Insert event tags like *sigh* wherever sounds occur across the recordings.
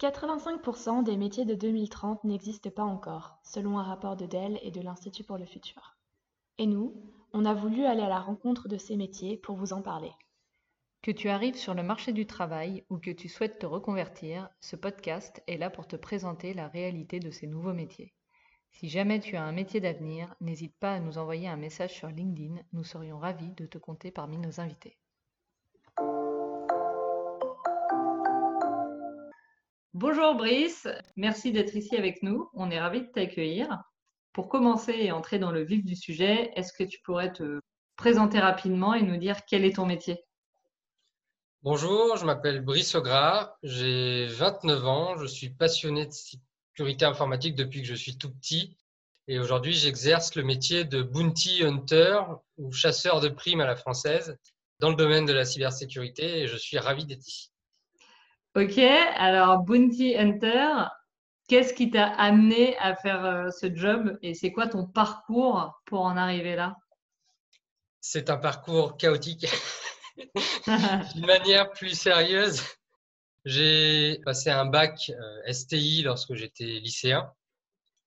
85% des métiers de 2030 n'existent pas encore, selon un rapport de Dell et de l'Institut pour le futur. Et nous, on a voulu aller à la rencontre de ces métiers pour vous en parler. Que tu arrives sur le marché du travail ou que tu souhaites te reconvertir, ce podcast est là pour te présenter la réalité de ces nouveaux métiers. Si jamais tu as un métier d'avenir, n'hésite pas à nous envoyer un message sur LinkedIn, nous serions ravis de te compter parmi nos invités. Bonjour Brice, merci d'être ici avec nous. On est ravis de t'accueillir. Pour commencer et entrer dans le vif du sujet, est-ce que tu pourrais te présenter rapidement et nous dire quel est ton métier? Bonjour, je m'appelle Brice Ogras, j'ai 29 ans, je suis passionné de sécurité informatique depuis que je suis tout petit et aujourd'hui j'exerce le métier de bounty hunter ou chasseur de primes à la française dans le domaine de la cybersécurité et je suis ravi d'être ici. Ok, alors Bounty Hunter, qu'est-ce qui t'a amené à faire euh, ce job et c'est quoi ton parcours pour en arriver là? C'est un parcours chaotique. *laughs* D'une manière plus sérieuse, j'ai passé un bac euh, STI lorsque j'étais lycéen.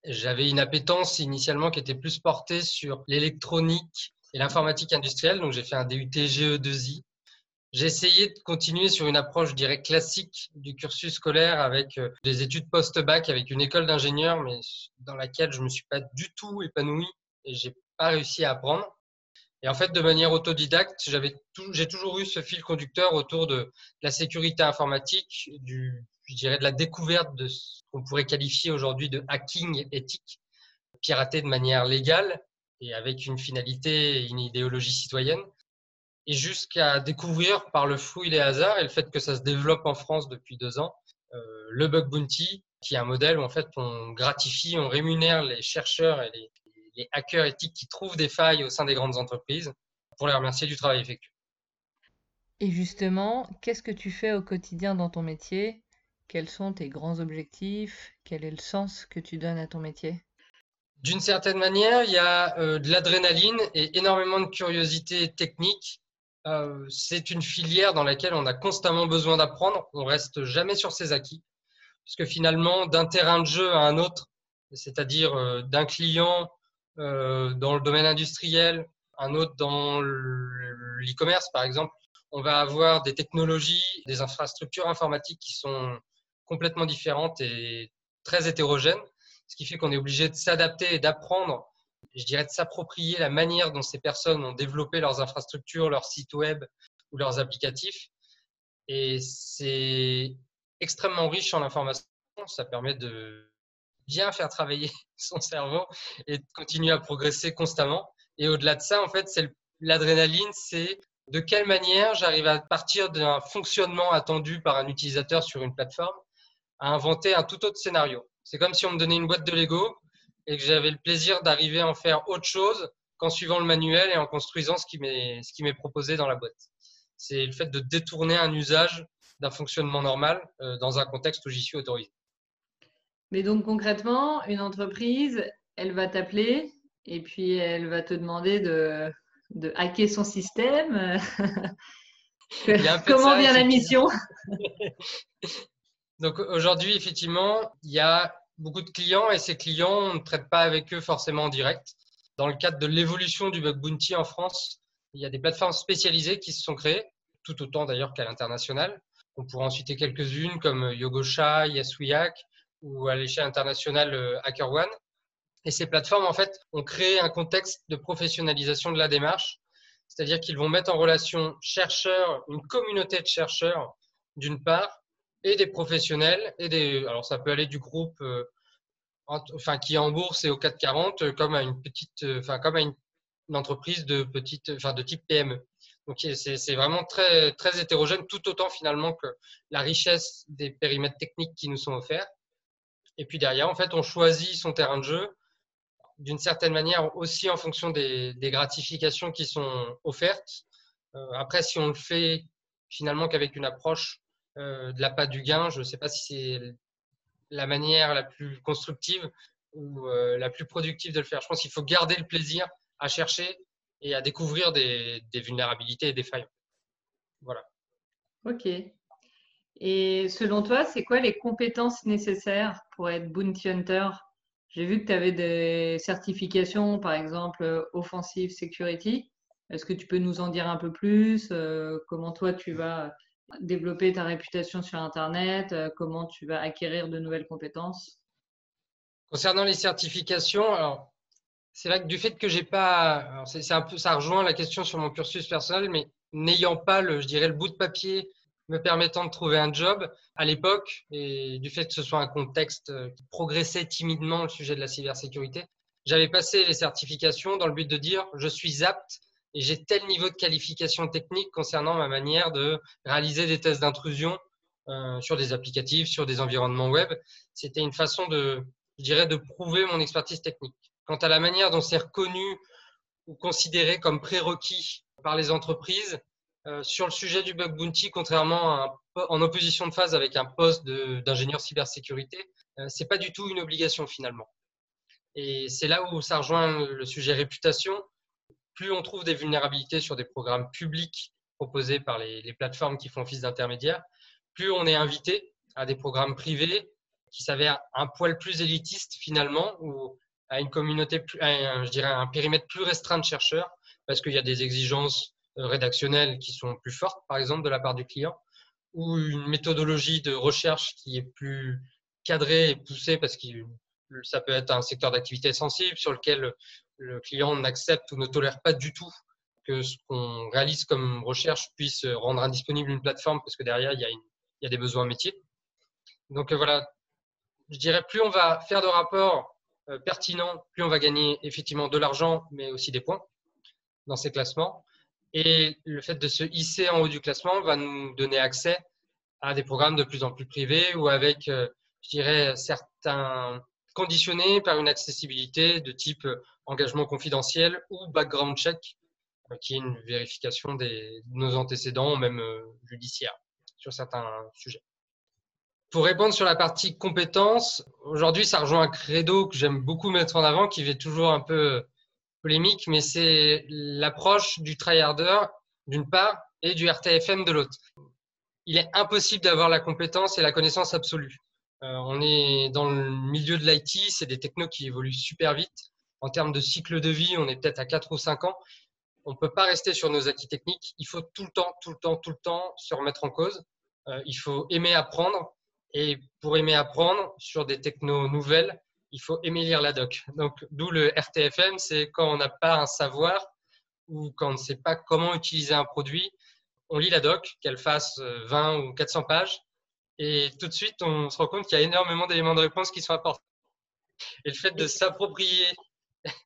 J'avais une appétence initialement qui était plus portée sur l'électronique et l'informatique industrielle, donc j'ai fait un DUT GE2I j'ai essayé de continuer sur une approche, je dirais, classique du cursus scolaire avec euh, des études post-bac, avec une école d'ingénieur, mais dans laquelle je ne me suis pas du tout épanoui et j'ai pas réussi à apprendre. Et en fait, de manière autodidacte, j'avais j'ai toujours eu ce fil conducteur autour de la sécurité informatique, du, je dirais, de la découverte de ce qu'on pourrait qualifier aujourd'hui de hacking éthique, pirater de manière légale et avec une finalité et une idéologie citoyenne et jusqu'à découvrir par le fouille les hasards et le fait que ça se développe en France depuis deux ans, euh, le bug bounty, qui est un modèle où en fait on gratifie, on rémunère les chercheurs et les, les hackers éthiques qui trouvent des failles au sein des grandes entreprises pour les remercier du travail effectué. Et justement, qu'est-ce que tu fais au quotidien dans ton métier? Quels sont tes grands objectifs? Quel est le sens que tu donnes à ton métier? D'une certaine manière, il y a euh, de l'adrénaline et énormément de curiosité technique euh, c'est une filière dans laquelle on a constamment besoin d'apprendre. On reste jamais sur ses acquis, puisque finalement, d'un terrain de jeu à un autre, c'est-à-dire euh, d'un client euh, dans le domaine industriel, un autre dans l'e-commerce, par exemple, on va avoir des technologies, des infrastructures informatiques qui sont complètement différentes et très hétérogènes, ce qui fait qu'on est obligé de s'adapter et d'apprendre je dirais, de s'approprier la manière dont ces personnes ont développé leurs infrastructures, leurs sites web ou leurs applicatifs. Et c'est extrêmement riche en information. Ça permet de bien faire travailler *laughs* son cerveau et de continuer à progresser constamment. Et au-delà de ça, en fait, c'est l'adrénaline, c'est de quelle manière j'arrive à partir d'un fonctionnement attendu par un utilisateur sur une plateforme à inventer un tout autre scénario. C'est comme si on me donnait une boîte de Lego et que j'avais le plaisir d'arriver à en faire autre chose qu'en suivant le manuel et en construisant ce qui m'est proposé dans la boîte. C'est le fait de détourner un usage d'un fonctionnement normal euh, dans un contexte où j'y suis autorisé. Mais donc concrètement, une entreprise, elle va t'appeler et puis elle va te demander de, de hacker son système. *laughs* Comment vient la mission? *laughs* Donc aujourd'hui, effectivement, il y a beaucoup de clients et ces clients, on ne traite pas avec eux forcément en direct. Dans le cadre de l'évolution du bug bounty en France, il y a des plateformes spécialisées qui se sont créées, tout autant d'ailleurs qu'à l'international. On pourrait en citer quelques-unes comme Yogosha, Yasuyak ou à l'échelle internationale euh, HackerOne. Et ces plateformes, en fait, ont créé un contexte de professionnalisation de la démarche, c'est-à-dire qu'ils vont mettre en relation chercheurs, une communauté de chercheurs, d'une part, et des professionnels et des alors ça peut aller du groupe euh, enfin qui est en bourse et au 440 euh, comme à une petite euh, enfin comme à une, entreprise de petite enfin de type PME. Donc c'est vraiment très très hétérogène tout autant finalement que la richesse des périmètres techniques qui nous sont offerts. Et puis derrière en fait on choisit son terrain de jeu d'une certaine manière aussi en fonction des, gratifications qui sont offertes. après si on le fait finalement qu'avec une approche euh, de la pas du gain. Je ne sais pas si c'est la manière la plus constructive ou euh, la plus productive de le faire. Je pense qu'il faut garder le plaisir à chercher et à découvrir des, vulnérabilités et des failles. Voilà. Ok. Et selon toi, c'est quoi les compétences nécessaires pour être bounty hunter? J'ai vu que tu avais des certifications, par exemple Offensive Security. Est-ce que tu peux nous en dire un peu plus? Euh, Comment toi, tu vas développer ta réputation sur Internet euh, Comment tu vas acquérir de nouvelles compétences? Concernant les certifications, c'est vrai que du fait que j'ai pas, c'est un peu, ça rejoint la question sur mon cursus personnel, mais n'ayant pas le, je dirais, le bout de papier me permettant de trouver un job à l'époque, et du fait que ce soit un contexte euh, qui progressait timidement le sujet de la cybersécurité, j'avais passé les certifications dans le but de dire je suis apte et j'ai tel niveau de qualification technique concernant ma manière de réaliser des tests d'intrusion euh, sur des applicatifs, sur des environnements web. C'était une façon de, je dirais, de prouver mon expertise technique. Quant à la manière dont c'est reconnu ou considéré comme prérequis par les entreprises, euh, sur le sujet du bug bounty, contrairement en opposition de phase avec un poste d'ingénieur cybersécurité, euh, c'est pas du tout une obligation finalement. Et c'est là où ça rejoint le sujet réputation. Plus on trouve des vulnérabilités sur des programmes publics proposés par les, plateformes qui font office d'intermédiaire, plus on est invité à des programmes privés qui s'avèrent un poil plus élitistes finalement, ou à une communauté, je dirais un périmètre plus restreint de chercheurs, parce qu'il y a des exigences euh, rédactionnelles qui sont plus fortes, par exemple, de la part du client, ou une méthodologie de recherche qui est plus cadrée et poussée parce que ça peut être un secteur d'activité sensible sur lequel le client n'accepte ou ne tolère pas du tout que ce qu'on réalise comme recherche puisse rendre indisponible une plateforme parce que derrière, il y a, des besoins métiers. Donc euh, voilà, je dirais plus on va faire de rapports euh, pertinents, plus on va gagner effectivement de l'argent, mais aussi des points dans ces classements. Et le fait de se hisser en haut du classement va nous donner accès à des programmes de plus en plus privés ou avec, euh, je dirais, certains conditionnés par une accessibilité de type euh, engagement confidentiel ou background check, euh, qui est une vérification de nos antécédents, même judiciaires, sur certains sujets. Pour répondre sur la partie compétences, aujourd'hui, ça rejoint un credo que j'aime beaucoup mettre en avant, qui fait toujours un peu polémique, mais c'est l'approche du tryharder d'une part et du RTFM de l'autre. Il est impossible d'avoir la compétence et la connaissance absolue. Euh, on est dans le milieu de l'IT, c'est des technos qui évoluent super vite. En termes de cycle de vie, on est peut-être à 4 ou 5 ans. On ne peut pas rester sur nos acquis techniques. Il faut tout le temps, tout le temps, tout le temps se remettre en cause. Euh, il faut aimer apprendre. Et pour aimer apprendre sur des technos nouvelles, il faut aimer lire la doc. Donc, d'où le RTFM, c'est quand on n'a pas un savoir ou quand on ne sait pas comment utiliser un produit, on lit la doc, qu'elle fasse 20 euh, ou 400 pages, et tout de suite, on se rend compte qu'il y a énormément d'éléments de réponse qui sont apportés. Et le fait de s'approprier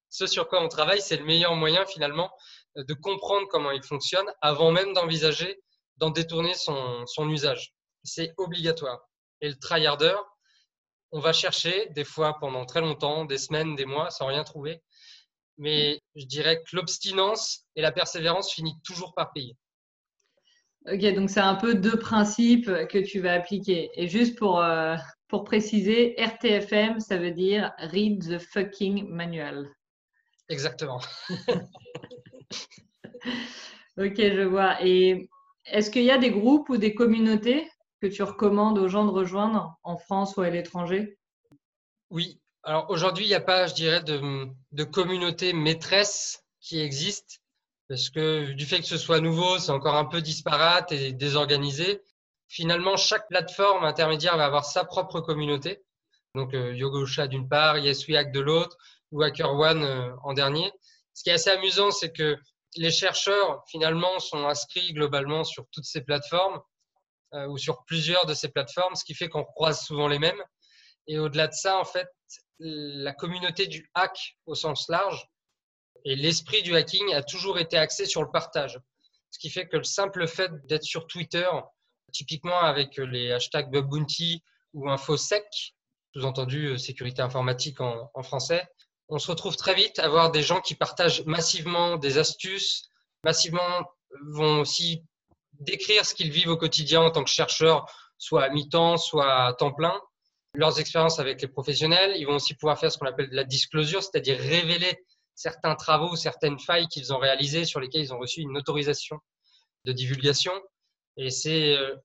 ce sur quoi on travaille, c'est le meilleur moyen finalement de comprendre comment il fonctionne avant même d'envisager d'en détourner son, usage. C'est obligatoire. Et le tryharder, on va chercher des fois pendant très longtemps, des semaines, des mois, sans rien trouver. Mais je dirais que l'obstinence et la persévérance finissent toujours par payer. Ok, donc c'est un peu deux principes que tu vas appliquer. Et juste pour, euh, pour préciser, RTFM, ça veut dire Read the fucking manual. Exactement. *laughs* ok, je vois. Et est-ce qu'il y a des groupes ou des communautés que tu recommandes aux gens de rejoindre en France ou à l'étranger? Oui. Alors aujourd'hui, il n'y a pas, je dirais, de, de communauté maîtresse qui existe parce que du fait que ce soit nouveau, c'est encore un peu disparate et désorganisé. Finalement, chaque plateforme intermédiaire va avoir sa propre communauté. Donc euh, Yogosha d'une part, YesWeHack de l'autre, ou HackerOne euh, en dernier. Ce qui est assez amusant, c'est que les chercheurs, finalement, sont inscrits globalement sur toutes ces plateformes euh, ou sur plusieurs de ces plateformes, ce qui fait qu'on croise souvent les mêmes. Et au-delà de ça, en fait, la communauté du hack au sens large et l'esprit du hacking a toujours été axé sur le partage. Ce qui fait que le simple fait d'être sur Twitter, typiquement avec les hashtags BugBounty ou InfoSec, sous-entendu euh, sécurité informatique en, français, on se retrouve très vite à voir des gens qui partagent massivement des astuces, massivement vont aussi décrire ce qu'ils vivent au quotidien en tant que chercheurs, soit à mi-temps, soit à temps plein, leurs expériences avec les professionnels. Ils vont aussi pouvoir faire ce qu'on appelle de la disclosure, c'est-à-dire révéler certains travaux, certaines failles qu'ils ont réalisées sur lesquelles ils ont reçu une autorisation de divulgation. Et c'est euh,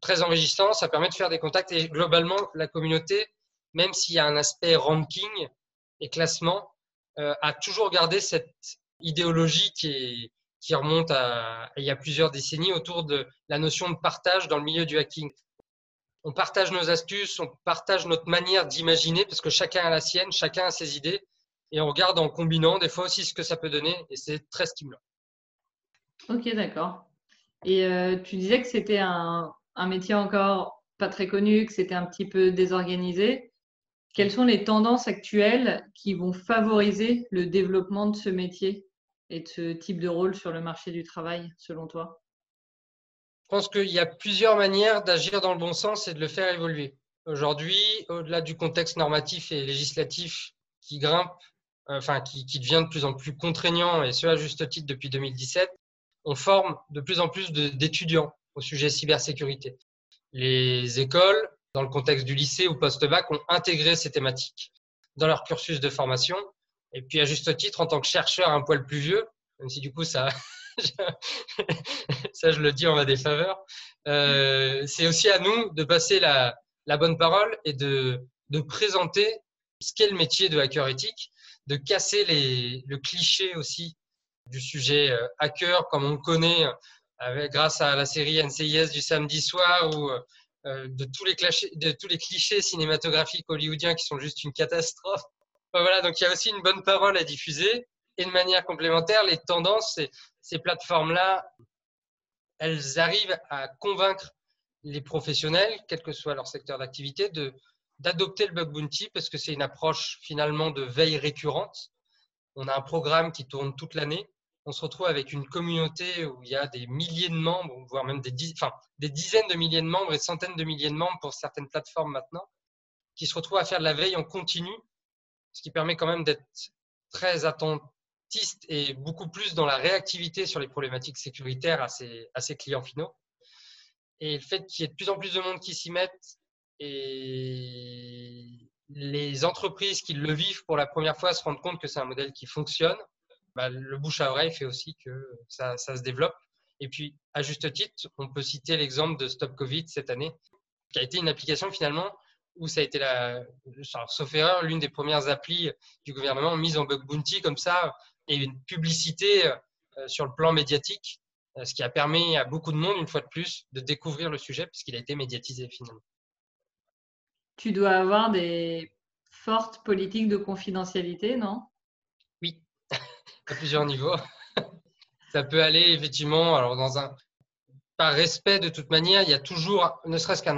très enrichissant, ça permet de faire des contacts et globalement, la communauté, même s'il y a un aspect ranking et classement, euh, a toujours gardé cette idéologie qui, remonte à il y a plusieurs décennies autour de la notion de partage dans le milieu du hacking. On partage nos astuces, on partage notre manière d'imaginer parce que chacun a la sienne, chacun a ses idées et on regarde en combinant des fois aussi ce que ça peut donner et c'est très stimulant. Ok, d'accord. Et euh, tu disais que c'était un, un, métier encore pas très connu, que c'était un petit peu désorganisé. Quelles sont les tendances actuelles qui vont favoriser le développement de ce métier et de ce type de rôle sur le marché du travail, selon toi? Je pense qu'il y a plusieurs manières d'agir dans le bon sens et de le faire évoluer. Aujourd'hui, au-delà du contexte normatif et législatif qui grimpe, enfin qui, devient de plus en plus contraignant, et ce à juste titre depuis 2017, on forme de plus en plus d'étudiants au sujet cybersécurité. Les écoles, dans le contexte du lycée ou post-bac, ont intégré ces thématiques dans leur cursus de formation. Et puis, à juste titre, en tant que chercheur un poil plus vieux, même si du coup, ça, *laughs* ça je le dis en ma défaveur, euh, c'est aussi à nous de passer la, bonne parole et de présenter ce qu'est le métier de hacker éthique, de casser les, le cliché aussi du sujet euh, hacker comme on le connaît avec, grâce à la série NCIS du samedi soir ou euh, de, tous les clichés, de tous les clichés cinématographiques hollywoodiens qui sont juste une catastrophe. Voilà, donc il y a aussi une bonne parole à diffuser. Et de manière complémentaire, les tendances, ces, ces plateformes-là, elles arrivent à convaincre les professionnels, quel que soit leur secteur d'activité, de, d'adopter le bug bounty parce que c'est une approche finalement de veille récurrente. On a un programme qui tourne toute l'année on se retrouve avec une communauté où il y a des milliers de membres, voire même des, enfin, des dizaines de milliers de membres et centaines de milliers de membres pour certaines plateformes maintenant, qui se retrouvent à faire de la veille en continu, ce qui permet quand même d'être très attentiste et beaucoup plus dans la réactivité sur les problématiques sécuritaires à ses clients finaux. Et le fait qu'il y ait de plus en plus de monde qui s'y mettent et les entreprises qui le vivent pour la première fois se rendent compte que c'est un modèle qui fonctionne bah, le bouche à oreille fait aussi que ça, se développe. Et puis, à juste titre, on peut citer l'exemple de Stop Covid cette année, qui a été une application finalement où ça a été, la, sauf erreur, l'une des premières applis du gouvernement mise en bug bounty comme ça, et une publicité euh, sur le plan médiatique, euh, ce qui a permis à beaucoup de monde, une fois de plus, de découvrir le sujet puisqu'il a été médiatisé finalement. Tu dois avoir des fortes politiques de confidentialité, non? *laughs* À plusieurs niveaux. *laughs* ça peut aller effectivement, alors dans un, par respect de toute manière, il y a toujours, ne serait-ce qu'un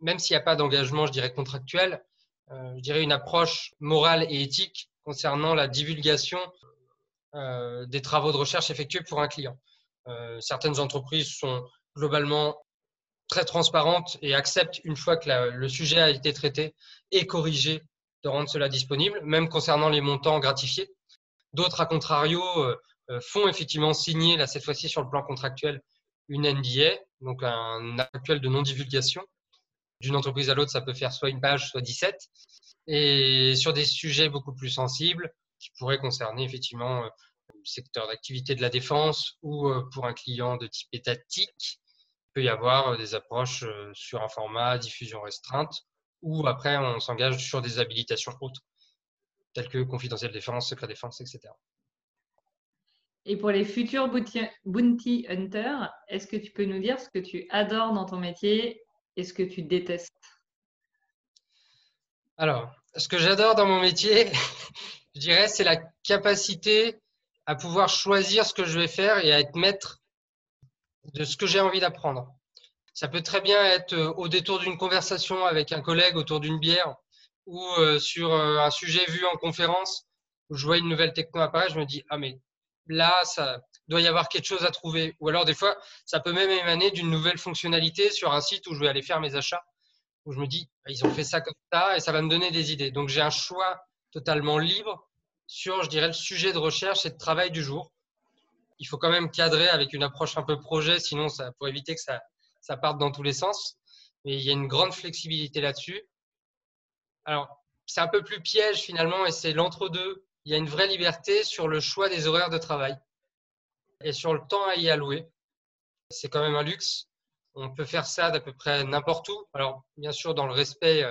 même s'il n'y a pas d'engagement, je dirais contractuel, euh, je dirais une approche morale et éthique concernant la divulgation euh, des travaux de recherche effectués pour un client. Euh, certaines entreprises sont globalement très transparentes et acceptent une fois que le sujet a été traité et corrigé de rendre cela disponible, même concernant les montants gratifiés. D'autres, à contrario, euh, euh, font effectivement signer, là, cette fois-ci sur le plan contractuel, une NDA, donc un actuel de non-divulgation. D'une entreprise à l'autre, ça peut faire soit une page, soit 17. Et sur des sujets beaucoup plus sensibles, qui pourraient concerner effectivement euh, le secteur d'activité de la défense ou pour un client de type étatique, peut y avoir des approches sur un format diffusion restreinte ou après on s'engage sur des habilitations autres tels que confidentiel défense, secret défense, etc. Et pour les futurs bounty hunters, est-ce que tu peux nous dire ce que tu adores dans ton métier et ce que tu détestes? Alors, ce que j'adore dans mon métier, *laughs* je dirais, c'est la capacité à pouvoir choisir ce que je vais faire et à être maître de ce que j'ai envie d'apprendre. Ça peut très bien être euh, au détour d'une conversation avec un collègue autour d'une bière ou euh, sur euh, un sujet vu en conférence où je vois une nouvelle techno apparaître, je me dis ah mais là ça doit y avoir quelque chose à trouver. Ou alors des fois ça peut même émaner d'une nouvelle fonctionnalité sur un site où je vais aller faire mes achats où je me dis bah, ils ont fait ça comme ça et ça va me donner des idées. Donc j'ai un choix totalement libre sur je dirais le sujet de recherche et de travail du jour. Il faut quand même cadrer avec une approche un peu projet, sinon ça pour éviter que ça ça parte dans tous les sens. Mais il y a une grande flexibilité là-dessus. Alors, c'est un peu plus piège finalement et c'est l'entre-deux. Il y a une vraie liberté sur le choix des horaires de travail et sur le temps à y allouer. C'est quand même un luxe. On peut faire ça d'à peu près n'importe où. Alors, bien sûr, dans le respect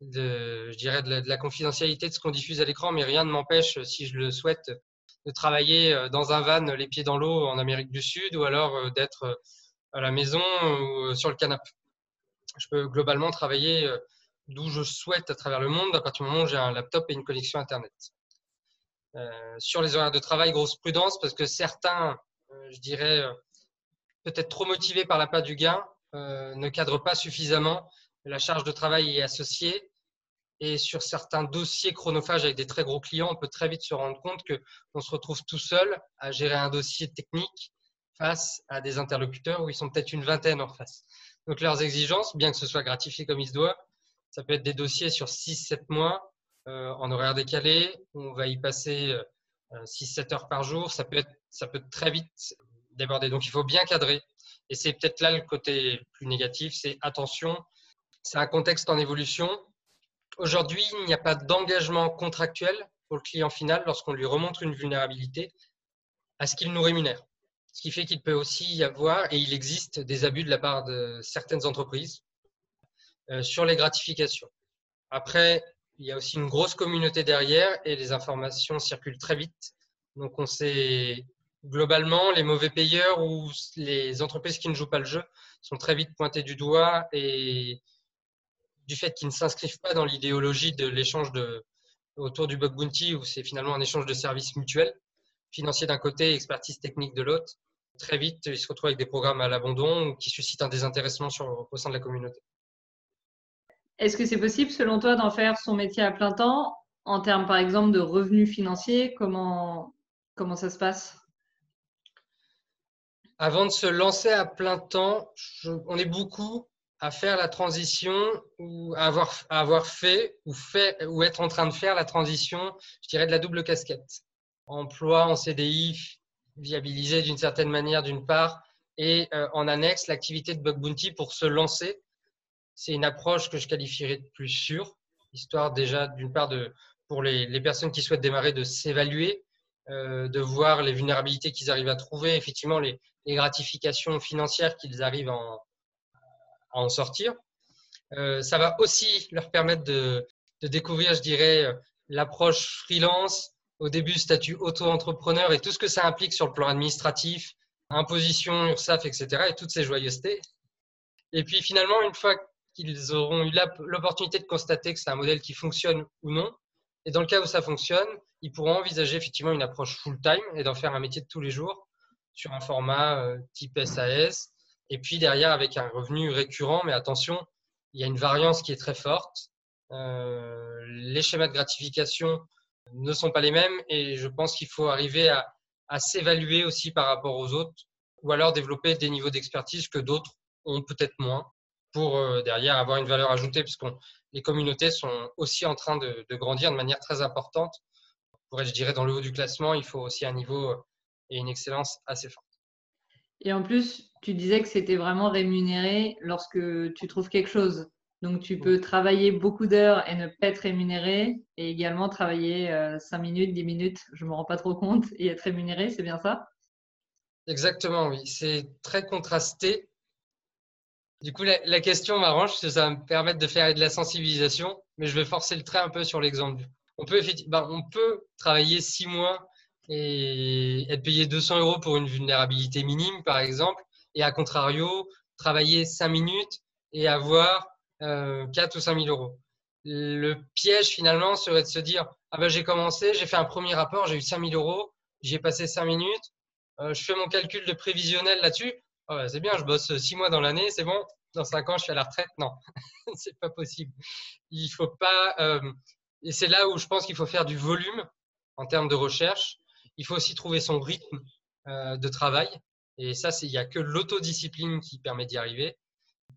de, je dirais, de la, confidentialité de ce qu'on diffuse à l'écran, mais rien ne m'empêche, si je le souhaite, de travailler dans un van, les pieds dans l'eau en Amérique du Sud, ou alors d'être à la maison ou sur le canapé. Je peux globalement travailler d'où je souhaite à travers le monde à partir du moment où j'ai un laptop et une connexion Internet. Euh, sur les horaires de travail, grosse prudence parce que certains, euh, je dirais, euh, peut-être trop motivés par l'appât du gain, ne cadrent pas suffisamment. La charge de travail est associée. Et sur certains dossiers chronophages avec des très gros clients, on peut très vite se rendre compte qu'on se retrouve tout seul à gérer un dossier technique face à des interlocuteurs où ils sont peut-être une vingtaine en face. Donc leurs exigences, bien que ce soit gratifié comme il se doit, ça peut être des dossiers sur 6-7 mois euh, en horaire décalé. On va y passer 6-7 euh, heures par jour. Ça peut, être, ça peut très vite déborder. Donc, il faut bien cadrer. Et c'est peut-être là le côté plus négatif, c'est attention, c'est un contexte en évolution. Aujourd'hui, il n'y a pas d'engagement contractuel pour le client final lorsqu'on lui remontre une vulnérabilité à ce qu'il nous rémunère. Ce qui fait qu'il peut aussi y avoir, et il existe, des abus de la part de certaines entreprises euh, sur les gratifications. Après, il y a aussi une grosse communauté derrière et les informations circulent très vite. Donc, on sait globalement les mauvais payeurs ou les entreprises qui ne jouent pas le jeu sont très vite pointées du doigt et du fait qu'ils ne s'inscrivent pas dans l'idéologie de l'échange de, autour du bug bounty où c'est finalement un échange de services mutuels, financier d'un côté, expertise technique de l'autre. Très vite, ils se retrouvent avec des programmes à l'abandon qui suscitent un désintéressement sur, au sein de la communauté. Est-ce que c'est possible, selon toi, d'en faire son métier à plein temps en termes, par exemple, de revenus financiers? Comment, comment ça se passe? Avant de se lancer à plein temps, on est beaucoup à faire la transition ou à avoir, avoir fait ou, fait ou être en train de faire la transition, je dirais, de la double casquette. Emploi en CDI, viabilisé d'une certaine manière d'une part, et euh, en annexe l'activité de bug bounty pour se lancer c'est une approche que je qualifierais de plus sûre, histoire déjà d'une part de, pour les, personnes qui souhaitent démarrer de s'évaluer, euh, de voir les vulnérabilités qu'ils arrivent à trouver, effectivement les, gratifications financières qu'ils arrivent à en, sortir. Euh, ça va aussi leur permettre de, découvrir, je dirais, euh, l'approche freelance, au début statut auto-entrepreneur et tout ce que ça implique sur le plan administratif, imposition, URSAF, etc. et toutes ces joyeusetés. Et puis finalement, une fois qu'ils auront eu l'opportunité de constater que c'est un modèle qui fonctionne ou non. Et dans le cas où ça fonctionne, ils pourront envisager effectivement une approche full-time et d'en faire un métier de tous les jours sur un format euh, type SAS. Et puis derrière, avec un revenu récurrent, mais attention, il y a une variance qui est très forte. Euh, les schémas de gratification ne sont pas les mêmes et je pense qu'il faut arriver à, s'évaluer aussi par rapport aux autres ou alors développer des niveaux d'expertise que d'autres ont peut-être moins pour euh, derrière avoir une valeur ajoutée, puisque les communautés sont aussi en train de, grandir de manière très importante. Pour être, je dirais, dans le haut du classement, il faut aussi un niveau et une excellence assez forte. Et en plus, tu disais que c'était vraiment rémunéré lorsque tu trouves quelque chose. Donc, tu peux travailler beaucoup d'heures et ne pas être rémunéré, et également travailler 5 euh, minutes, 10 minutes, je ne me rends pas trop compte, et être rémunéré, c'est bien ça? Exactement, oui. C'est très contrasté. Du coup, la, question m'arrange parce que ça va me permettre de faire de la sensibilisation, mais je vais forcer le trait un peu sur l'exemple. On peut, ben, on peut travailler six mois et être payé 200 euros pour une vulnérabilité minime, par exemple, et à contrario, travailler cinq minutes et avoir euh, 4 ou 5 000 euros. Le piège, finalement, serait de se dire Ah ben, j'ai commencé, j'ai fait un premier rapport, j'ai eu 5 000 euros, j'ai passé cinq minutes, euh, je fais mon calcul de prévisionnel là-dessus. Oh, c'est bien, je bosse six mois dans l'année, c'est bon. Dans cinq ans, je suis à la retraite. Non, *laughs* c'est pas possible. Il faut pas. Euh, et c'est là où je pense qu'il faut faire du volume en termes de recherche. Il faut aussi trouver son rythme euh, de travail. Et ça, il n'y a que l'autodiscipline qui permet d'y arriver.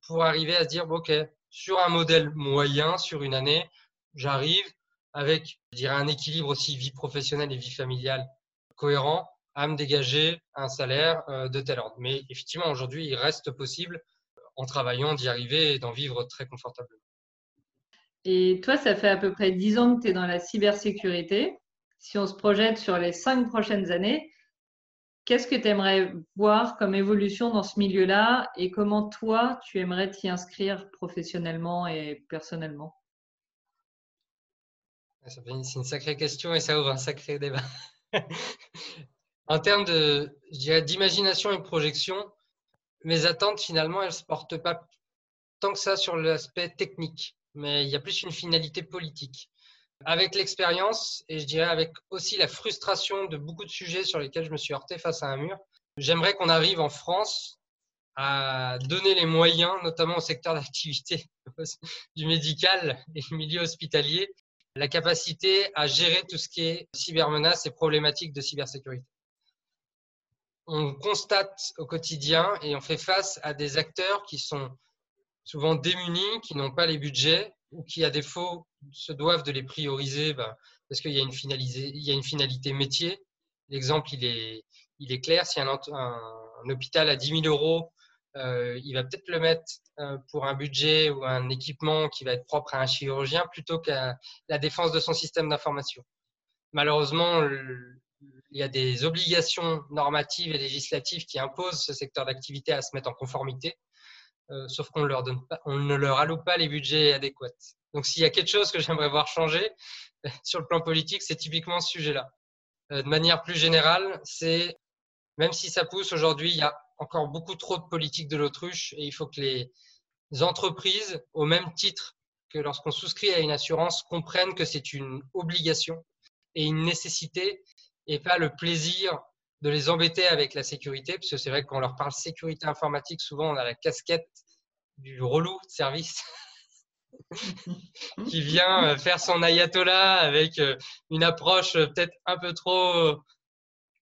Pour arriver à se dire, OK, sur un modèle moyen, sur une année, j'arrive avec, dirais, un équilibre aussi vie professionnelle et vie familiale cohérent à me dégager un salaire euh, de tel ordre. Mais effectivement, aujourd'hui, il reste possible, en travaillant, d'y arriver et d'en vivre très confortablement. Et toi, ça fait à peu près 10 ans que tu es dans la cybersécurité. Si on se projette sur les cinq prochaines années, Qu'est-ce que tu aimerais voir comme évolution dans ce milieu-là et comment toi, tu aimerais t'y inscrire professionnellement et personnellement? C'est une sacrée question et ça ouvre un sacré débat. *laughs* en termes d'imagination et de projection, mes attentes, finalement, elles ne se portent pas tant que ça sur l'aspect technique, mais il y a plus une finalité politique. Avec l'expérience et je dirais avec aussi la frustration de beaucoup de sujets sur lesquels je me suis heurté face à un mur, j'aimerais qu'on arrive en France à donner les moyens, notamment au secteur d'activité *laughs* du médical et du milieu hospitalier, la capacité à gérer tout ce qui est cybermenaces et problématiques de cybersécurité. On constate au quotidien et on fait face à des acteurs qui sont souvent démunis, qui n'ont pas les budgets ou qui, à défaut, se doivent de les prioriser bah, parce qu'il y, a une finalité métier. L'exemple, il est, clair. Si un, hôpital a 10 000 euros, euh, il va peut-être le mettre euh, pour un budget ou un équipement qui va être propre à un chirurgien plutôt qu'à la défense de son système d'information. Malheureusement, il y a des obligations normatives et législatives qui imposent ce secteur d'activité à se mettre en conformité. Euh, sauf qu'on leur donne pas, on ne leur alloue pas les budgets adéquats. Donc s'il y a quelque chose que j'aimerais voir changer *laughs* sur le plan politique, c'est typiquement ce sujet-là. Euh, de manière plus générale, c'est même si ça pousse aujourd'hui, il y a encore beaucoup trop de politique de l'autruche et il faut que les entreprises, au même titre que lorsqu'on souscrit à une assurance, comprennent que c'est une obligation et une nécessité et pas le plaisir de les embêter avec la sécurité, parce que c'est vrai que quand on leur parle sécurité informatique, souvent on a la casquette du relou de service *laughs* qui vient euh, faire son ayatollah avec euh, une approche euh, peut-être un peu trop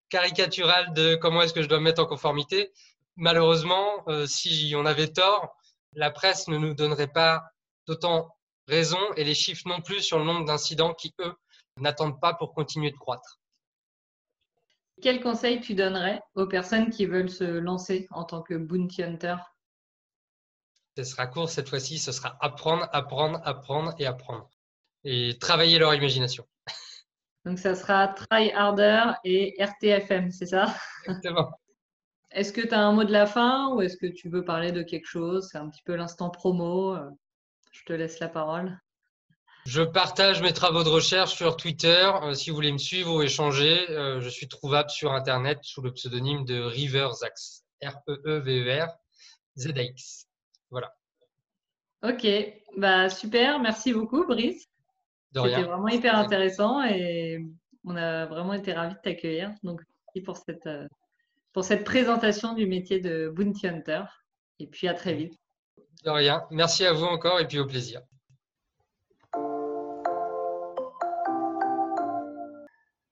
caricaturale de comment est-ce que je dois me mettre en conformité. Malheureusement, si on avait tort, la presse ne nous donnerait pas d'autant raison et les chiffres non plus sur le nombre d'incidents qui, eux, n'attendent pas pour continuer de croître. Quel conseil tu donnerais aux personnes qui veulent se lancer en tant que bounty hunter? Ce sera court cette fois-ci, ce sera apprendre, apprendre, apprendre et apprendre. Et travailler leur imagination. *laughs* Donc ça sera Try Harder et RTFM, c'est ça? Exactement. Est-ce que tu as un mot de la fin ou est-ce que tu veux parler de quelque chose? C'est un petit peu l'instant promo. Je te laisse la parole. Je partage mes travaux de recherche sur Twitter. Euh, si vous voulez me suivre ou échanger, euh, je suis trouvable sur Internet sous le pseudonyme de Riverzax. R-E-E-V-E-R Z-A-X. Voilà. Ok, bah super. Merci beaucoup, Brice. C'était vraiment hyper intéressant et on a vraiment été ravis de t'accueillir. Donc, merci pour cette, euh, pour cette présentation du métier de Bounty Hunter. Et puis à très vite. De rien. Merci à vous encore et puis au plaisir.